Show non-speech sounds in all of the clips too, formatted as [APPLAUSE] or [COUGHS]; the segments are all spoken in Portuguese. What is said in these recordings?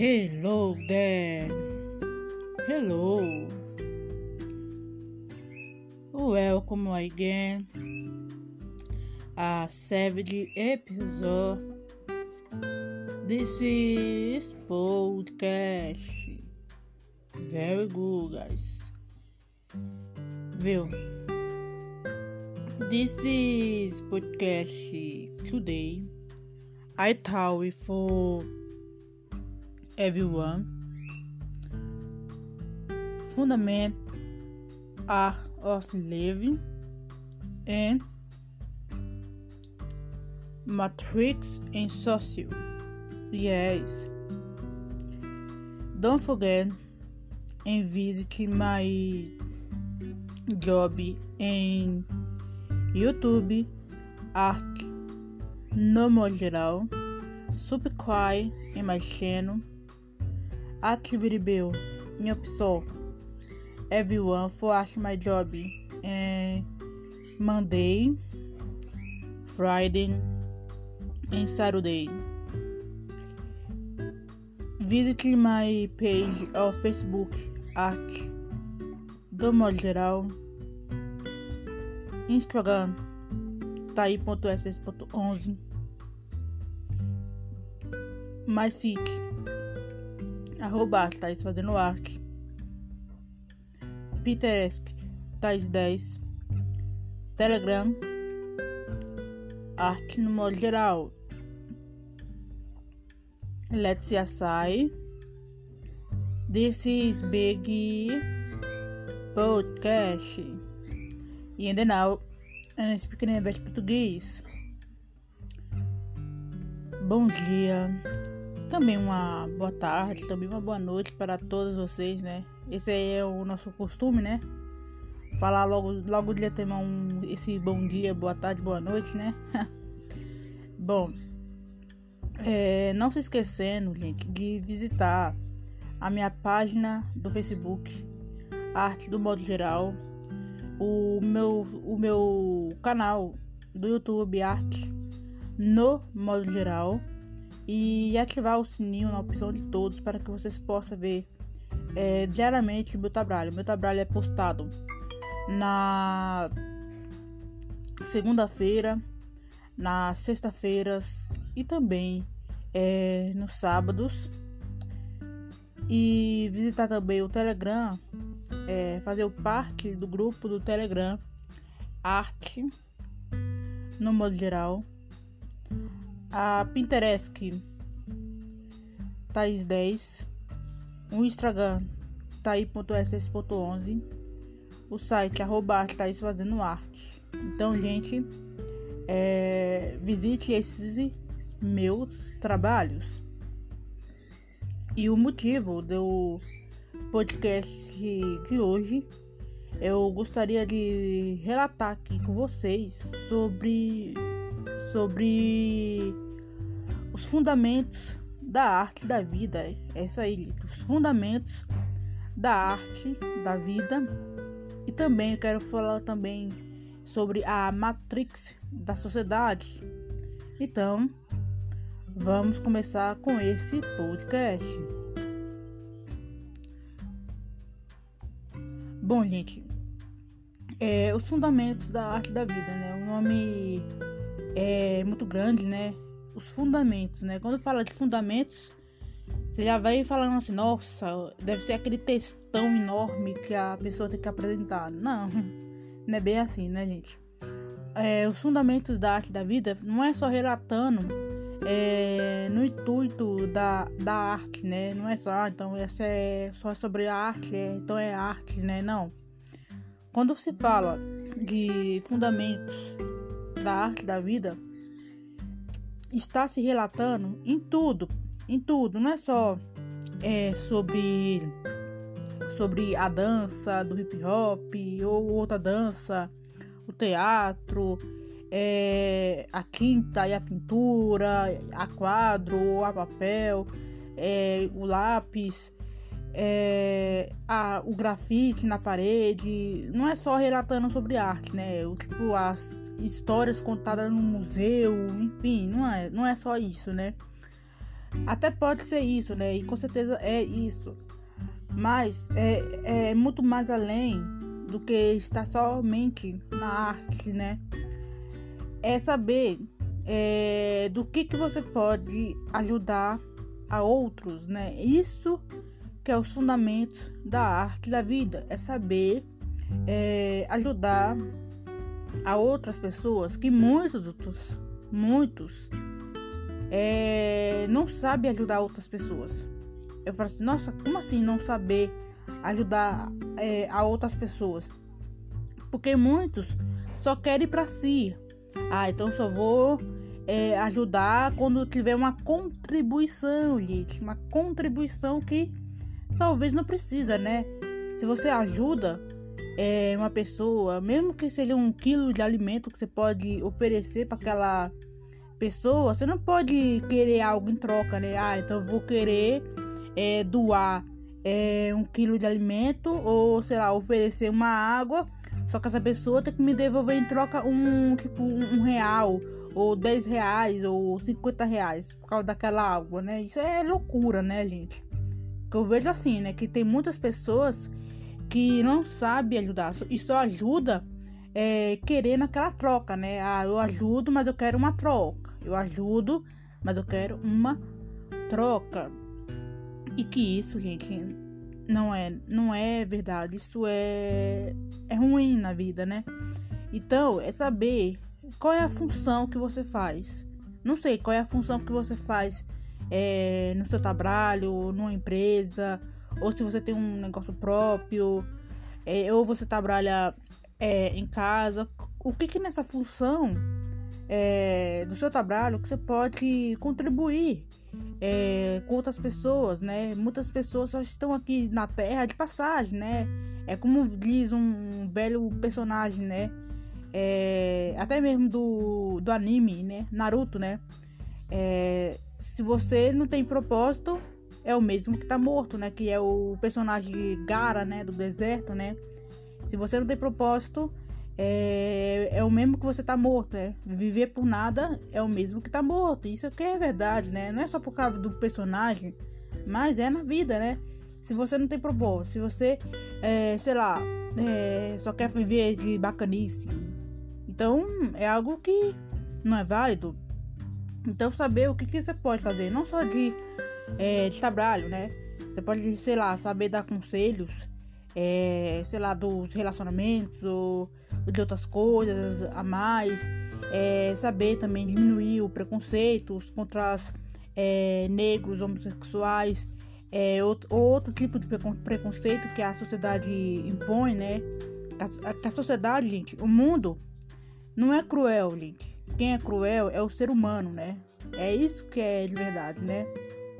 Hello there. Hello. Oh, welcome again. A seventh episode. This is podcast. Very good, guys. Well, This is podcast today. I thought for everyone. Fundament are of living and matrix and social. Yes. Don't forget and visit my job in YouTube Art no modo geral. Subscribe em my channel bill in opção everyone for my job and Monday, Friday and Saturday. Visit my page of Facebook at do modo geral Instagram tai.ss.11 My site arroba Thais fazendo arte. Pinterest, Thais 10. Telegram, arte no modo geral. Let's see aside. This is Big Podcast. E ainda não, eu speak in português. Bom dia também uma boa tarde, também uma boa noite para todos vocês, né? Esse aí é o nosso costume, né? Falar logo, logo de ter um, esse bom dia, boa tarde, boa noite, né? [LAUGHS] bom, é, não se esquecendo, gente, de visitar a minha página do Facebook, Arte do Modo Geral, o meu, o meu canal do YouTube, Arte no Modo Geral e ativar o sininho na opção de todos para que vocês possam ver é, diariamente meu trabalho. Meu trabalho é postado na segunda-feira, nas sexta-feiras e também é, nos sábados. E visitar também o Telegram, é, fazer parte do grupo do Telegram Arte no modo geral a Pinterest Thais 10, o Instagram Thaí.ss.11, o site arroba Thaís Fazendo Arte. Então, gente, é, visite esses meus trabalhos. E o motivo do podcast de hoje, eu gostaria de relatar aqui com vocês sobre sobre os fundamentos da arte da vida. É isso aí, os fundamentos da arte da vida. E também eu quero falar também sobre a matrix da sociedade. Então, vamos começar com esse podcast. Bom, gente, é, os fundamentos da arte da vida, né? O nome é muito grande, né? Os fundamentos, né? Quando fala de fundamentos, você já vai falando assim, nossa, deve ser aquele textão enorme que a pessoa tem que apresentar. Não, [LAUGHS] não é bem assim, né, gente? É, os fundamentos da arte da vida não é só relatando é, no intuito da, da arte, né? Não é só, ah, então essa é só sobre a arte, é, então é arte, né? Não. Quando se fala de fundamentos da arte da vida está se relatando em tudo, em tudo, não é só é, sobre sobre a dança do hip hop ou outra dança, o teatro, é, a tinta e a pintura, a quadro, a papel, é, o lápis, é, a, o grafite na parede. Não é só relatando sobre arte, né? O, tipo, as histórias contadas no museu, enfim, não é, não é só isso, né? Até pode ser isso, né? E com certeza é isso. Mas é, é muito mais além do que estar somente na arte, né? É saber é, do que, que você pode ajudar a outros, né? Isso que é os fundamentos da arte da vida, é saber é, ajudar a outras pessoas que muitos muitos é, não sabem ajudar outras pessoas. Eu falo assim, nossa, como assim não saber ajudar é, a outras pessoas? Porque muitos só querem para si. Ah, então só vou é, ajudar quando tiver uma contribuição, gente. Uma contribuição que talvez não precisa, né? Se você ajuda é, uma pessoa, mesmo que seja um quilo de alimento que você pode oferecer para aquela pessoa, você não pode querer algo em troca, né? Ah, então eu vou querer é, doar é, um quilo de alimento ou, sei lá, oferecer uma água, só que essa pessoa tem que me devolver em troca um, tipo, um, real ou 10 reais ou 50 reais por causa daquela água, né? Isso é loucura, né, gente? Que eu vejo assim, né? Que tem muitas pessoas que não sabem ajudar e só ajuda é, querendo aquela troca, né? Ah, eu ajudo, mas eu quero uma troca. Eu ajudo, mas eu quero uma troca. E que isso, gente, não é, não é verdade. Isso é, é ruim na vida, né? Então, é saber qual é a função que você faz. Não sei qual é a função que você faz é, no seu trabalho, numa empresa, ou se você tem um negócio próprio, é, ou você trabalha é, em casa. O que que nessa função é, do seu trabalho que você pode contribuir é, com outras pessoas, né? Muitas pessoas só estão aqui na Terra de passagem, né? É como diz um velho personagem, né? É, até mesmo do, do anime, né? Naruto, né? É, se você não tem propósito, é o mesmo que tá morto, né? Que é o personagem Gara, né? Do deserto, né? Se você não tem propósito, é, é o mesmo que você tá morto, né? Viver por nada é o mesmo que tá morto. Isso aqui é verdade, né? Não é só por causa do personagem, mas é na vida, né? Se você não tem propósito, se você, é, sei lá, é, só quer viver de bacanice, então é algo que não é válido. Então saber o que, que você pode fazer, não só de, é, de trabalho, né? Você pode, sei lá, saber dar conselhos, é, sei lá, dos relacionamentos ou de outras coisas a mais, é, saber também diminuir o preconceitos contra os é, negros, homossexuais, é, outro, outro tipo de preconceito que a sociedade impõe, né? A, a sociedade, gente, o mundo não é cruel, gente. Quem é cruel é o ser humano, né? É isso que é de verdade, né?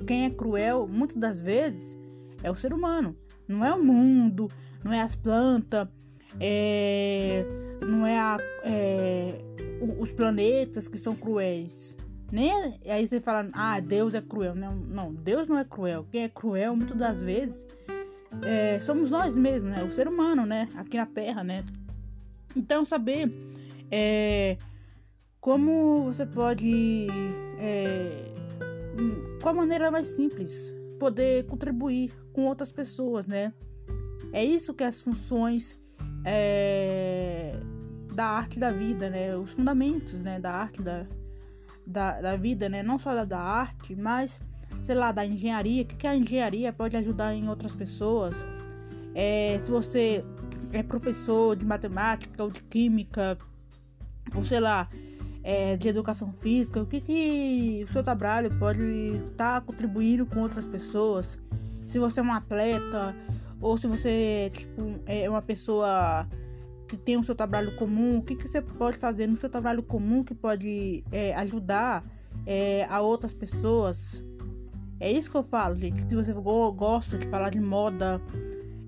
Quem é cruel, muitas das vezes, é o ser humano. Não é o mundo, não é as plantas, é, não é, a, é, os planetas que são cruéis. Nem aí você fala, ah, Deus é cruel. Não, não, Deus não é cruel. Quem é cruel, muitas das vezes, é, somos nós mesmos, né? O ser humano, né? Aqui na Terra, né? Então, saber é, como você pode, é, qual maneira mais simples, poder contribuir com outras pessoas, né? É isso que as funções é, da arte da vida, né? Os fundamentos, né? Da arte da, da, da vida, né? Não só da, da arte, mas, sei lá, da engenharia. O que, que a engenharia pode ajudar em outras pessoas? É, se você é professor de matemática ou de química, ou sei lá, é, de educação física, o que, que o seu trabalho pode estar tá contribuindo com outras pessoas? Se você é um atleta, ou se você tipo, é uma pessoa que tem o seu trabalho comum, o que, que você pode fazer no seu trabalho comum que pode é, ajudar é, a outras pessoas? É isso que eu falo, gente. Se você gosta de falar de moda,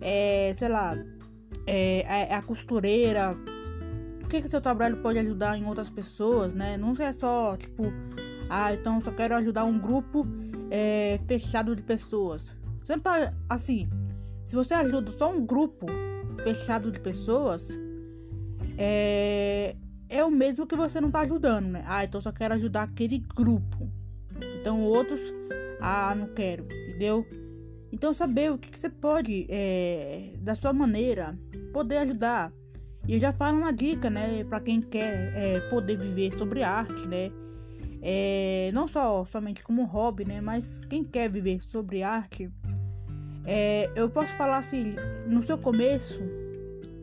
é, sei lá, é, é a costureira, que, que seu trabalho pode ajudar em outras pessoas, né? Não é só, tipo, ah, então só quero ajudar um grupo é, fechado de pessoas. Não tá assim. Se você ajuda só um grupo fechado de pessoas, é, é o mesmo que você não tá ajudando, né? Ah, então só quero ajudar aquele grupo. Então outros Ah, não quero, entendeu? Então saber o que, que você pode, é, da sua maneira, poder ajudar. E já falo uma dica, né, para quem quer é, poder viver sobre arte, né? É, não só somente como hobby, né? Mas quem quer viver sobre arte, é, eu posso falar assim, no seu começo,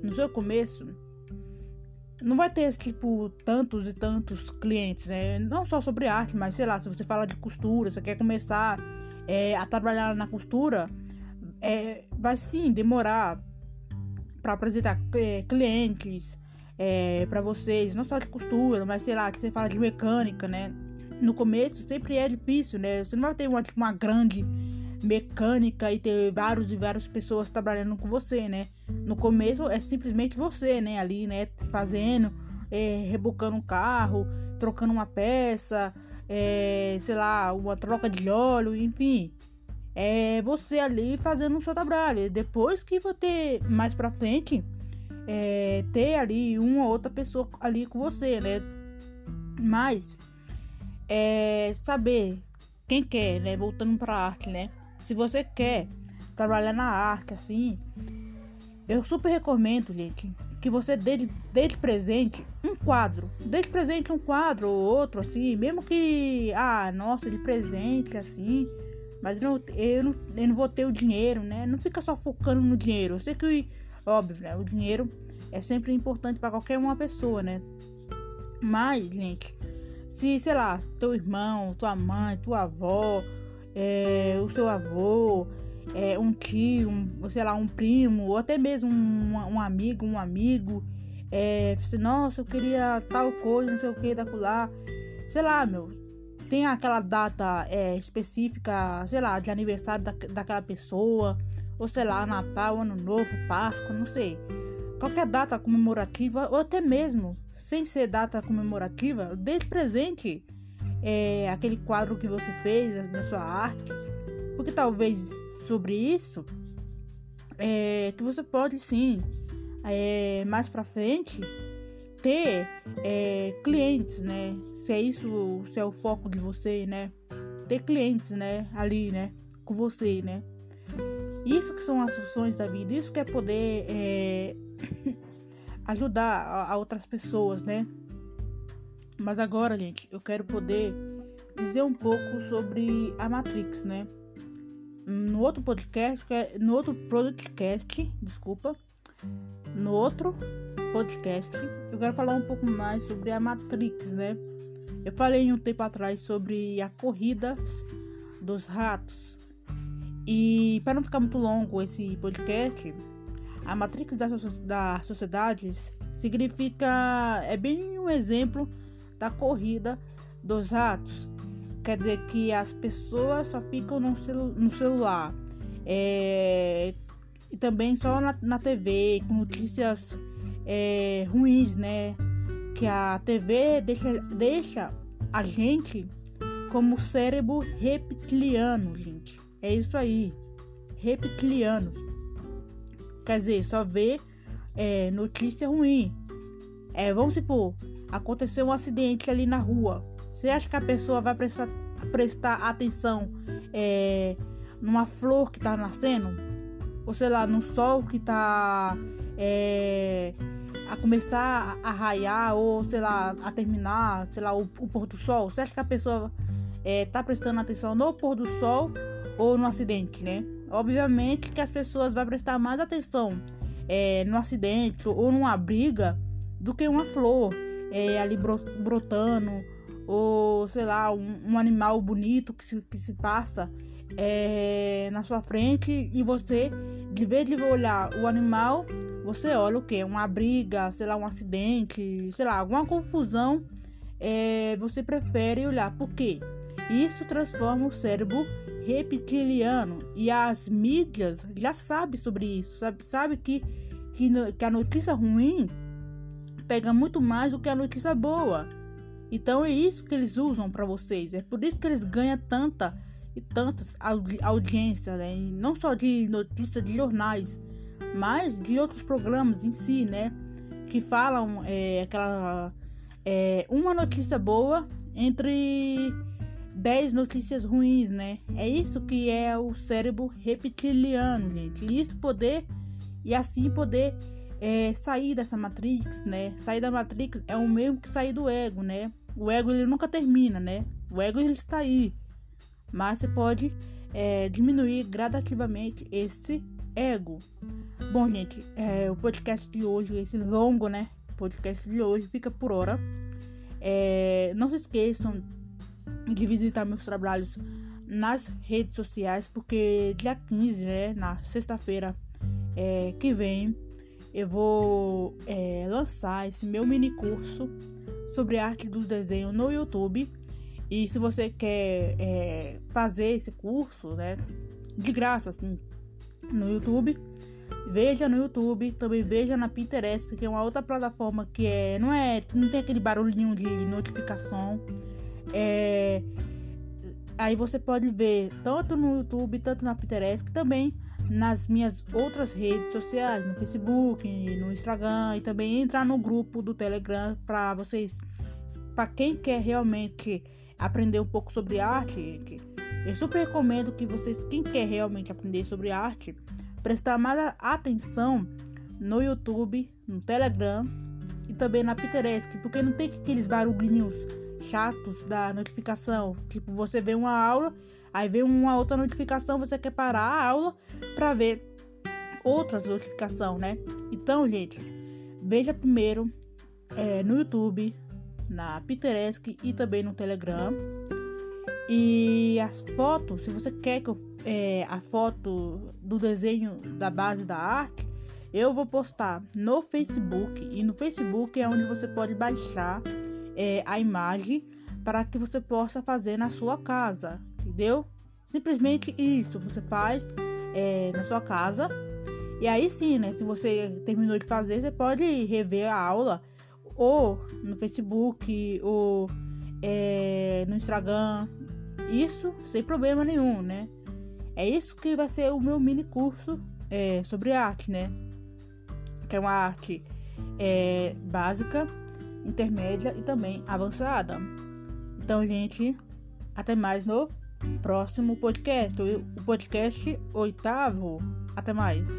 no seu começo, não vai ter tipo tantos e tantos clientes, né? Não só sobre arte, mas sei lá, se você fala de costura, você quer começar é, a trabalhar na costura, é, vai sim demorar para apresentar é, clientes é, para vocês, não só de costura, mas sei lá, que você fala de mecânica, né? No começo sempre é difícil, né? Você não vai ter uma, tipo, uma grande mecânica e ter vários e várias pessoas trabalhando com você, né? No começo é simplesmente você, né? Ali, né? Fazendo, é, rebocando um carro, trocando uma peça, é, sei lá, uma troca de óleo, enfim. É você ali fazendo o seu trabalho. Depois que você, mais pra frente, é, ter ali uma ou outra pessoa ali com você, né? Mas, é, saber quem quer, né? Voltando pra arte, né? Se você quer trabalhar na arte, assim, eu super recomendo, gente, que você dê de, dê de presente um quadro. Dê de presente um quadro ou outro, assim, mesmo que, ah, nossa, de presente, assim. Mas eu não, eu, não, vou ter o dinheiro, né? Não fica só focando no dinheiro. Eu sei que, óbvio, né? O dinheiro é sempre importante para qualquer uma pessoa, né? Mas, gente, se, sei lá, teu irmão, tua mãe, tua avó, é, o seu avô, é, um tio, um, sei lá, um primo, ou até mesmo um, um amigo, um amigo, é, nossa, eu queria tal coisa, não sei o que, lá. Sei lá, meu. Tem aquela data é, específica, sei lá, de aniversário da, daquela pessoa, ou sei lá, Natal, Ano Novo, Páscoa, não sei. Qualquer data comemorativa, ou até mesmo sem ser data comemorativa, dê presente é, aquele quadro que você fez da sua arte, porque talvez sobre isso, é, que você pode sim, é, mais para frente, ter é, clientes, né? Se é isso, se é o foco de você, né? Ter clientes, né? Ali, né? Com você, né? Isso que são as funções da vida, isso que é poder é, [COUGHS] ajudar a, a outras pessoas, né? Mas agora, gente, eu quero poder dizer um pouco sobre a Matrix, né? no outro podcast, no outro podcast, desculpa, no outro podcast, eu quero falar um pouco mais sobre a Matrix, né? Eu falei um tempo atrás sobre a corrida dos ratos. E para não ficar muito longo esse podcast, a Matrix da, da sociedade significa é bem um exemplo da corrida dos ratos quer dizer que as pessoas só ficam no, celu no celular. É, e também só na, na TV, com notícias é, ruins, né? Que a TV deixa, deixa a gente como cérebro reptiliano, gente. É isso aí. Reptilianos. Quer dizer, só vê é, notícia ruim. É, vamos supor, aconteceu um acidente ali na rua. Você acha que a pessoa vai prestar, prestar atenção é, numa flor que tá nascendo? Ou sei lá, no sol que tá é, a começar a raiar, ou sei lá, a terminar, sei lá, o, o pôr do sol? Você acha que a pessoa é, tá prestando atenção no pôr do sol ou no acidente, né? Obviamente que as pessoas vão prestar mais atenção é, no acidente ou numa briga do que uma flor é, ali brotando ou sei lá, um, um animal bonito que se, que se passa é, na sua frente e você, de vez de olhar o animal, você olha o que? Uma briga, sei lá, um acidente, sei lá, alguma confusão, é, você prefere olhar. Por quê? Isso transforma o cérebro reptiliano e as mídias já sabem sobre isso, sabe, sabe que, que, que a notícia ruim pega muito mais do que a notícia boa. Então é isso que eles usam para vocês. É por isso que eles ganham tanta e tantas audi audiências, né? E não só de notícias de jornais, mas de outros programas em si, né? Que falam é, aquela é, uma notícia boa entre 10 notícias ruins, né? É isso que é o cérebro reptiliano, gente. E isso poder e assim poder é, sair dessa matrix, né? Sair da matrix é o mesmo que sair do ego, né? O ego ele nunca termina, né? O ego ele está aí, mas você pode é, diminuir gradativamente esse ego. Bom, gente, é, o podcast de hoje, esse longo, né? Podcast de hoje fica por hora. É, não se esqueçam de visitar meus trabalhos nas redes sociais, porque dia 15, né, na sexta-feira é, que vem, eu vou é, lançar esse meu mini curso sobre arte do desenho no YouTube. E se você quer é, fazer esse curso, né, de graça, assim, no YouTube, veja no YouTube, também veja na Pinterest, que é uma outra plataforma que é, não é, não tem aquele barulhinho de notificação. É, aí você pode ver tanto no YouTube, tanto na Pinterest, que também nas minhas outras redes sociais, no Facebook, no Instagram e também entrar no grupo do Telegram para vocês, para quem quer realmente aprender um pouco sobre arte, gente. Eu super recomendo que vocês, quem quer realmente aprender sobre arte, prestar mais atenção no YouTube, no Telegram e também na Pinterest, porque não tem aqueles barulhinhos chatos da notificação. Tipo, você vê uma aula, aí vem uma outra notificação, você quer parar a aula para ver outras notificações, né? Então, gente, veja primeiro é, no YouTube, na Pinterest e também no Telegram. E as fotos, se você quer que eu é, a foto do desenho da base da arte, eu vou postar no Facebook e no Facebook é onde você pode baixar é, a imagem para que você possa fazer na sua casa, entendeu? Simplesmente isso você faz é, na sua casa e aí sim, né? Se você terminou de fazer, você pode rever a aula ou no Facebook ou é, no Instagram, isso sem problema nenhum, né? É isso que vai ser o meu mini curso é, sobre arte, né? Que é uma arte é, básica intermédia e também avançada. Então, gente, até mais no próximo podcast, o podcast oitavo. Até mais.